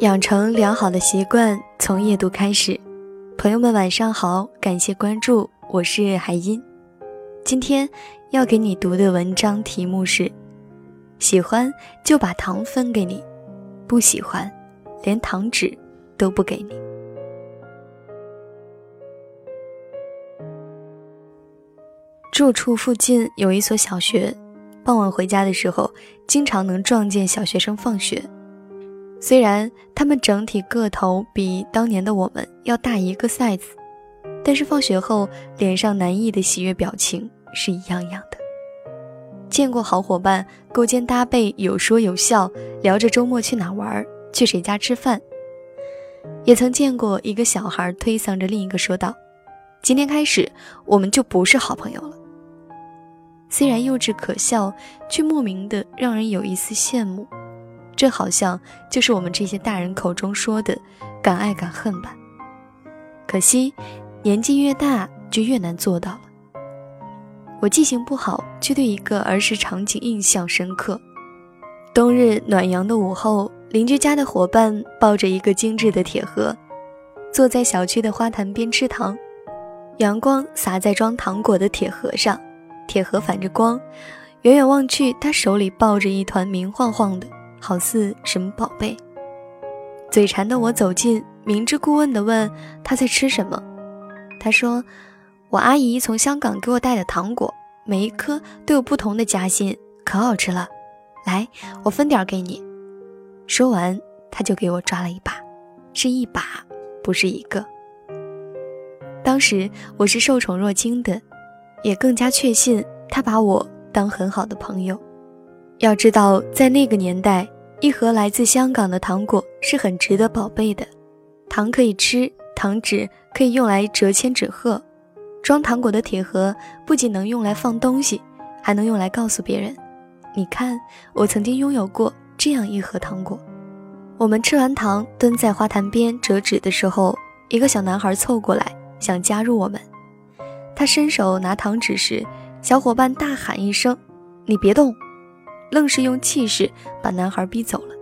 养成良好的习惯，从夜读开始。朋友们，晚上好，感谢关注，我是海音。今天要给你读的文章题目是：喜欢就把糖分给你，不喜欢，连糖纸都不给你。住处附近有一所小学，傍晚回家的时候，经常能撞见小学生放学。虽然他们整体个头比当年的我们要大一个 size，但是放学后脸上难抑的喜悦表情是一样样的。见过好伙伴勾肩搭背，有说有笑，聊着周末去哪玩，去谁家吃饭。也曾见过一个小孩推搡着另一个说道：“今天开始我们就不是好朋友了。”虽然幼稚可笑，却莫名的让人有一丝羡慕。这好像就是我们这些大人口中说的“敢爱敢恨”吧。可惜，年纪越大就越难做到了。我记性不好，却对一个儿时场景印象深刻。冬日暖阳的午后，邻居家的伙伴抱着一个精致的铁盒，坐在小区的花坛边吃糖。阳光洒在装糖果的铁盒上，铁盒反着光，远远望去，他手里抱着一团明晃晃的。好似什么宝贝。嘴馋的我走近，明知故问地问他在吃什么。他说：“我阿姨从香港给我带的糖果，每一颗都有不同的夹心，可好吃了。来，我分点给你。”说完，他就给我抓了一把，是一把，不是一个。当时我是受宠若惊的，也更加确信他把我当很好的朋友。要知道，在那个年代，一盒来自香港的糖果是很值得宝贝的。糖可以吃，糖纸可以用来折千纸鹤。装糖果的铁盒不仅能用来放东西，还能用来告诉别人：“你看，我曾经拥有过这样一盒糖果。”我们吃完糖，蹲在花坛边折纸的时候，一个小男孩凑过来想加入我们。他伸手拿糖纸时，小伙伴大喊一声：“你别动！”愣是用气势把男孩逼走了。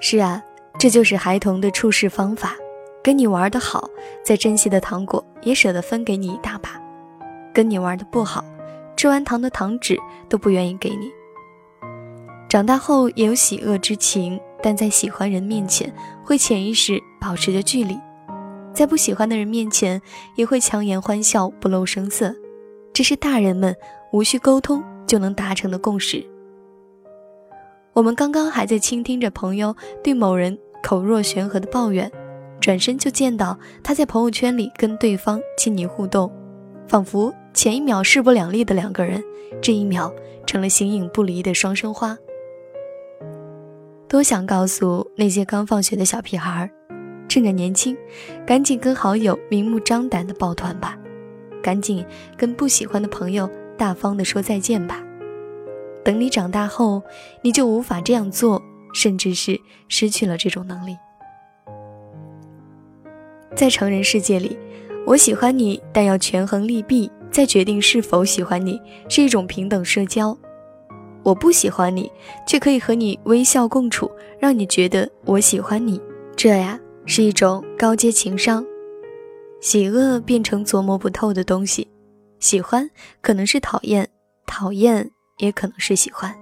是啊，这就是孩童的处事方法。跟你玩的好，再珍惜的糖果也舍得分给你一大把；跟你玩的不好，吃完糖的糖纸都不愿意给你。长大后也有喜恶之情，但在喜欢人面前会潜意识保持着距离，在不喜欢的人面前也会强颜欢笑，不露声色。这是大人们无需沟通就能达成的共识。我们刚刚还在倾听着朋友对某人口若悬河的抱怨，转身就见到他在朋友圈里跟对方亲昵互动，仿佛前一秒势不两立的两个人，这一秒成了形影不离的双生花。多想告诉那些刚放学的小屁孩儿，趁着年轻，赶紧跟好友明目张胆的抱团吧，赶紧跟不喜欢的朋友大方的说再见吧。等你长大后，你就无法这样做，甚至是失去了这种能力。在成人世界里，我喜欢你，但要权衡利弊，再决定是否喜欢你，是一种平等社交。我不喜欢你，却可以和你微笑共处，让你觉得我喜欢你，这呀是一种高阶情商。喜恶变成琢磨不透的东西，喜欢可能是讨厌，讨厌。也可能是喜欢。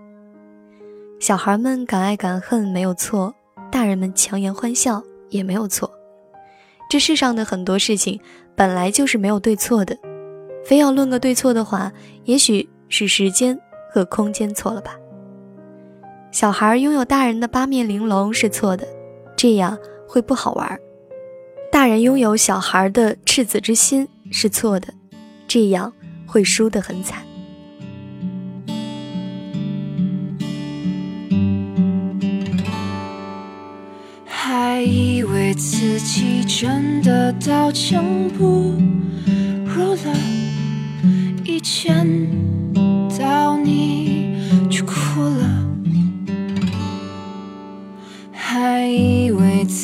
小孩们敢爱敢恨没有错，大人们强颜欢笑也没有错。这世上的很多事情本来就是没有对错的，非要论个对错的话，也许是时间和空间错了吧。小孩拥有大人的八面玲珑是错的，这样会不好玩；大人拥有小孩的赤子之心是错的，这样会输得很惨。还以为自己真的刀枪不入了，以前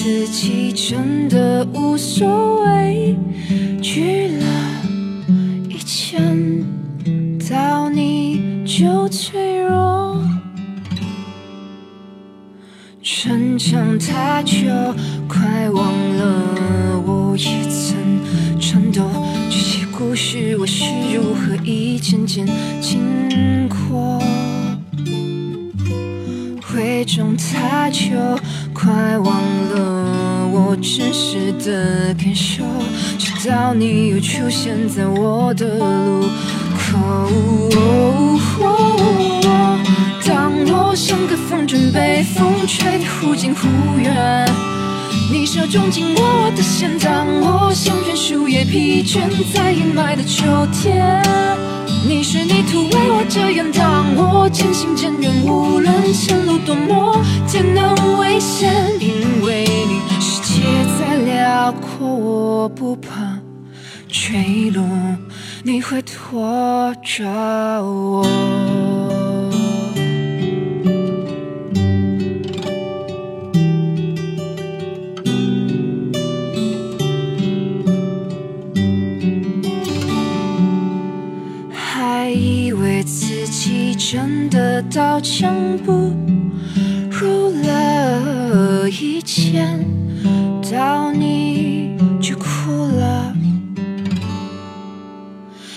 自己真的无所畏惧了，一见到你就脆弱。逞强太久，快忘了我也曾颤抖。这些故事我是如何一件件经过？伪装太久，快忘了我真实的感受。直到你又出现在我的路口。当我像个风筝被风吹得忽近忽远，你手中紧握的线，当我像片树叶疲倦在阴霾的秋天，你是泥土为我遮掩，挡我渐行渐远，无论前路多么艰难危险，因为你世界再辽阔，我不怕坠落，你会拖着我。真的刀枪不入了，以前到你就哭了，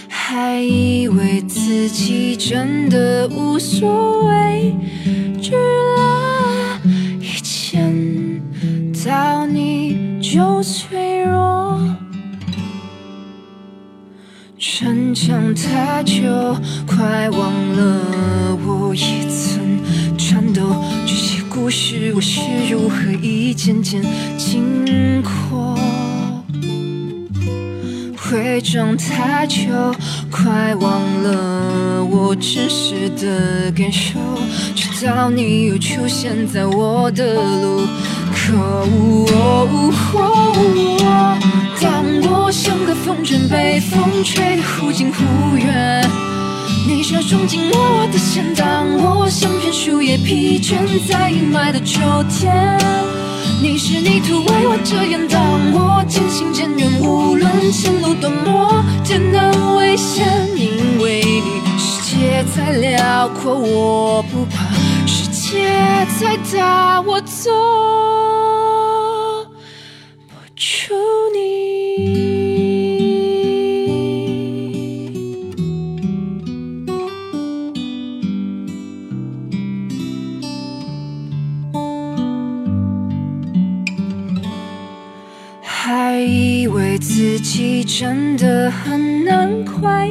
还以为自己真的无所谓，惧了，以前到你就脆弱。逞强太久，快忘了我也曾颤抖。这些故事我是如何一件件经过？伪装太久，快忘了我真实的感受。直到你又出现在我的路口。当我像个风筝被风吹得忽近忽远，你手中紧握我的线，当我像片树叶疲倦在阴霾的秋天，你是泥土为我遮掩，当我渐行渐远，无论前路多么艰难危险，因为你世界再辽阔我不怕，世界再大我走不出你。还以为自己真的很难快